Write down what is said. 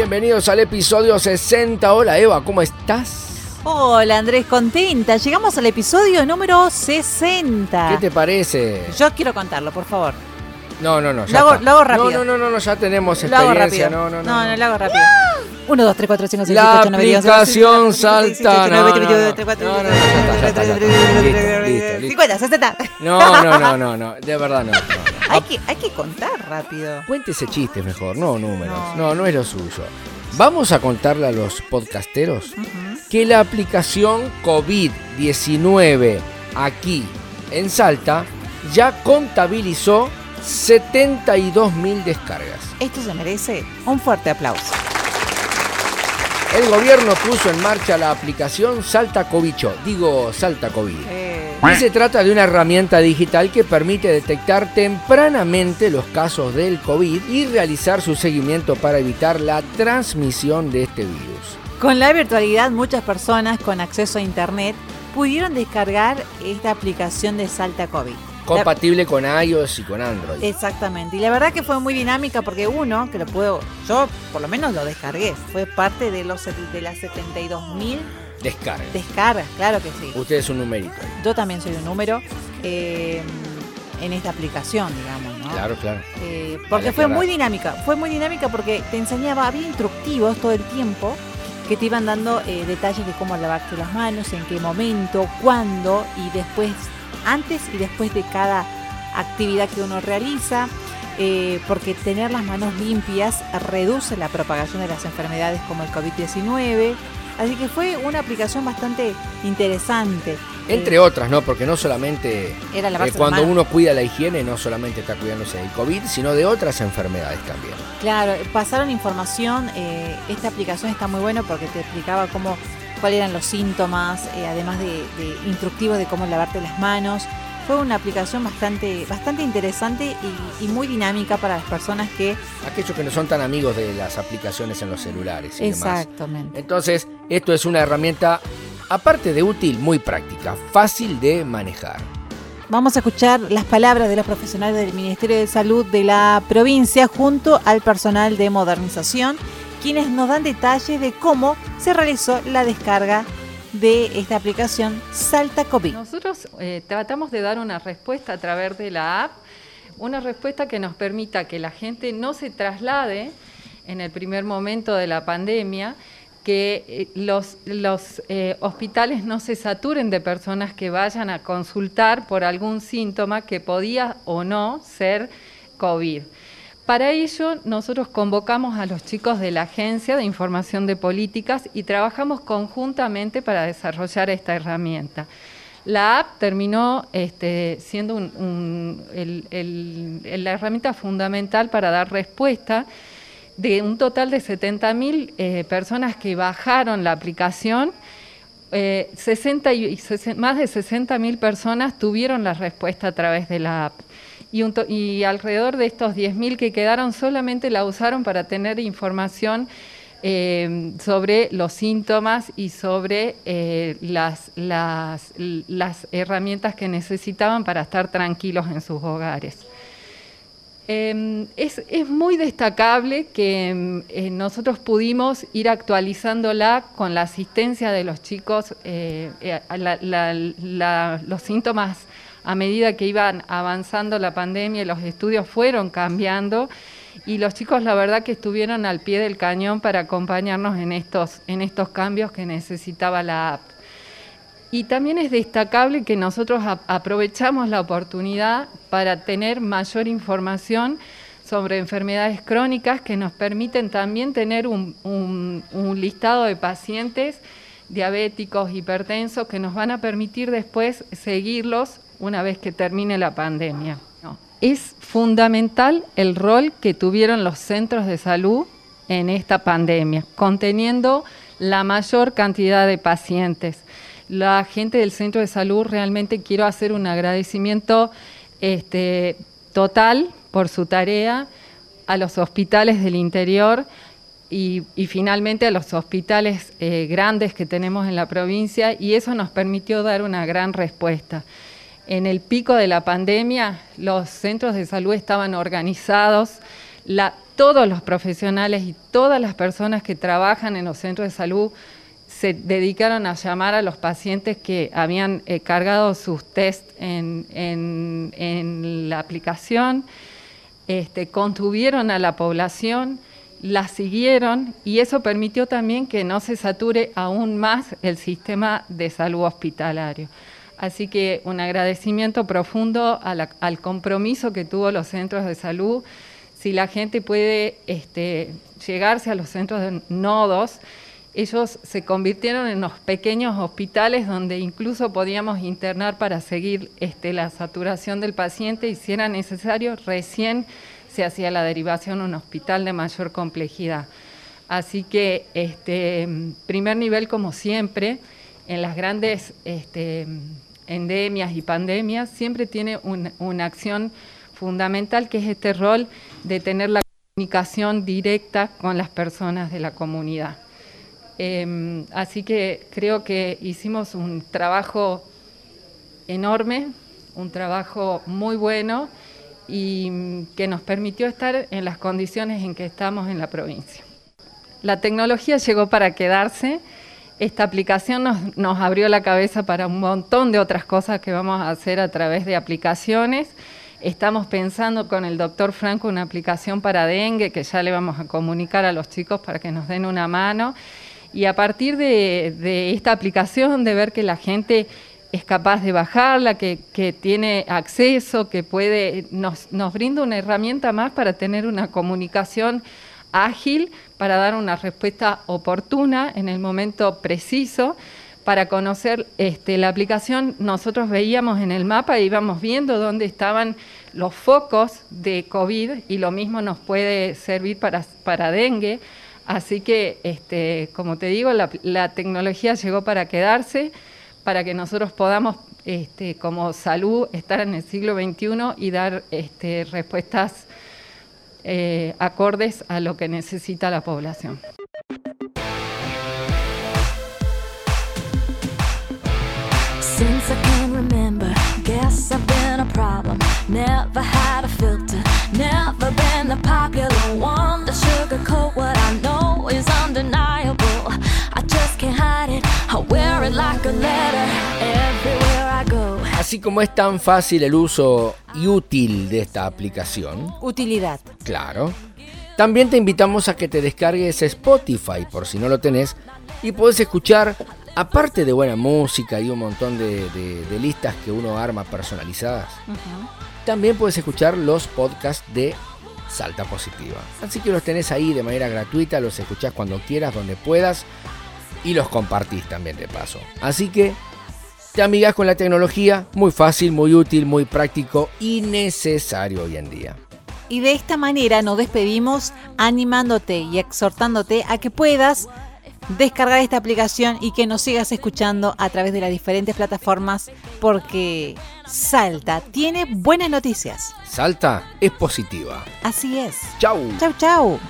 Bienvenidos al episodio 60. Hola Eva, ¿cómo estás? Hola Andrés, contenta. Llegamos al episodio número 60. ¿Qué te parece? Yo quiero contarlo, por favor. No, no, no. Ya lo, hago, lo, hago, rápido. No, no, no, no, ya tenemos lo hago experiencia. rápido. No, no, no. no. No, lo hago rápido. 1, 2, 3, 4, 5, 6, La 7, 8, 9, 10, 11, aplicación salta. No, no, no. 50, No, no, no, ya está, ya está, ya está. Listo, listo, listo. 50, 60. No, no, no, no, no, de verdad no. no. Hay que, hay que contar rápido. Cuéntese chistes mejor, no números. No, no es lo suyo. Vamos a contarle a los podcasteros que la aplicación COVID-19 aquí en Salta ya contabilizó 72 mil descargas. Esto se merece un fuerte aplauso. El gobierno puso en marcha la aplicación Salta Covicho, digo Salta COVID. Eh, Y se trata de una herramienta digital que permite detectar tempranamente los casos del COVID y realizar su seguimiento para evitar la transmisión de este virus. Con la virtualidad, muchas personas con acceso a Internet pudieron descargar esta aplicación de Salta COVID. Compatible con iOS y con Android. Exactamente. Y la verdad que fue muy dinámica porque uno, que lo puedo, yo por lo menos lo descargué, fue parte de, los, de las 72 mil Descarga. descargas, claro que sí. Usted es un numerito. Yo también soy un número eh, en esta aplicación, digamos, ¿no? Claro, claro. Eh, porque Vale fue muy dinámica, fue muy dinámica porque te enseñaba, había instructivos todo el tiempo que te iban dando eh, detalles de cómo lavarte las manos, en qué momento, cuándo y después, antes y después de cada actividad que uno realiza, eh, porque tener las manos limpias reduce la propagación de las enfermedades como el COVID-19. Así que fue una aplicación bastante interesante. Entre Eh, otras, ¿no? Porque no solamente era eh, lavarse las cuando uno cuida la higiene, no solamente está cuidándose del COVID, sino de otras enfermedades también. Claro, pasaron información. eh, esta aplicación está muy buena porque te explicaba cómo, cuáles eran los síntomas, eh, además de, de instructivos de cómo lavarte las manos. Fue una aplicación bastante, bastante interesante y, y muy dinámica para las personas que. Aquellos que no son tan amigos de las aplicaciones en los celulares y demás. Exactamente. Entonces, esto es una herramienta, aparte de útil, muy práctica, fácil de manejar. Vamos a escuchar las palabras de los profesionales del Ministerio de Salud de la provincia junto al personal de modernización, quienes nos dan detalles de cómo se realizó la descarga de esta aplicación Salta COVID. Nosotros eh, tratamos de dar una respuesta a través de la app, una respuesta que nos permita que la gente no se traslade en el primer momento de la pandemia, que eh, los, los eh, hospitales no se saturen de personas que vayan a consultar por algún síntoma que podía o no ser COVID. Para ello, nosotros convocamos a los chicos de la Agencia de Información de Políticas y trabajamos conjuntamente para desarrollar esta herramienta. La app terminó este, siendo el- el- la herramienta fundamental para dar respuesta de un total de 70.000 eh, personas que bajaron la aplicación. eh, 60 y, más de 60.000 personas tuvieron la respuesta a través de la app. Y, un y alrededor de estos 10.000 que quedaron solamente la usaron para tener información eh, sobre los síntomas y sobre eh, las, las herramientas que necesitaban para estar tranquilos en sus hogares. Eh, es, muy destacable que mm, eh, nosotros pudimos ir actualizándola con la asistencia de los chicos, eh, eh, los síntomas a medida que iban avanzando la pandemia, los estudios fueron cambiando y los chicos la verdad que estuvieron al pie del cañón para acompañarnos en estos, en estos cambios que necesitaba la app. Y también es destacable que nosotros aprovechamos la oportunidad para tener mayor información sobre enfermedades crónicas que nos permiten también tener un, listado de pacientes diabéticos, hipertensos, que nos van a permitir después seguirlos una vez que termine la pandemia. Es fundamental el rol que tuvieron los centros de salud en esta pandemia, conteniendo la mayor cantidad de pacientes. La gente del centro de salud realmente quiero hacer un agradecimiento este, total por su tarea a los hospitales del interior y, finalmente a los hospitales eh, grandes que tenemos en la provincia y eso nos permitió dar una gran respuesta. En el pico de la pandemia, los centros de salud estaban organizados, todos los profesionales y todas las personas que trabajan en los centros de salud se dedicaron a llamar a los pacientes que habían eh, cargado sus test en, la aplicación, este, contuvieron a la población, la siguieron y eso permitió también que no se sature aún más el sistema de salud hospitalario. Así que un agradecimiento profundo al compromiso que tuvo los centros de salud. Si la gente puede este, llegarse a los centros de nodos, ellos se convirtieron en unos pequeños hospitales donde incluso podíamos internar para seguir este, la saturación del paciente y si era necesario, recién se hacía la derivación a un hospital de mayor complejidad. Así que, este, primer nivel, como siempre, en las grandes este, endemias y pandemias, siempre tiene una acción fundamental que es este rol de tener la comunicación directa con las personas de la comunidad. Em, así que creo que hicimos un trabajo enorme, un trabajo muy bueno y mm, que nos permitió estar en las condiciones en que estamos en la provincia. La tecnología llegó para quedarse. Esta aplicación nos, nos abrió la cabeza para un montón de otras cosas que vamos a hacer a través de aplicaciones. Estamos pensando con el doctor Franco una aplicación para dengue que ya le vamos a comunicar a los chicos para que nos den una mano. Y a partir de, esta aplicación, de ver que la gente es capaz de bajarla, que, tiene acceso, que puede, nos, nos brinda una herramienta más para tener una comunicación ágil, para dar una respuesta oportuna en el momento preciso. Para conocer este, la aplicación, nosotros veíamos en el mapa íbamos viendo dónde estaban los focos de COVID y lo mismo nos puede servir para, para dengue. Así que, este, como te digo, la, tecnología llegó para quedarse, para que nosotros podamos, este, como salud, estar en el siglo XXI y dar este, respuestas eh, acordes a lo que necesita la población. Así como es tan fácil el uso y útil de esta aplicación. Utilidad. Claro. También te invitamos a que te descargues Spotify por si no lo tenés y puedes escuchar, aparte de buena música y un montón de, listas que uno arma personalizadas, también puedes escuchar los podcasts de Salta Positiva. Así que los tenés ahí de manera gratuita, los escuchás cuando quieras, donde puedas y los compartís también de paso. Así que te amigas con la tecnología, muy fácil, muy útil, muy práctico y necesario hoy en día. Y de esta manera nos despedimos animándote y exhortándote a que puedas descargar esta aplicación y que nos sigas escuchando a través de las diferentes plataformas porque Salta tiene buenas noticias. Salta es positiva. Así es. Chau. Chau, chau.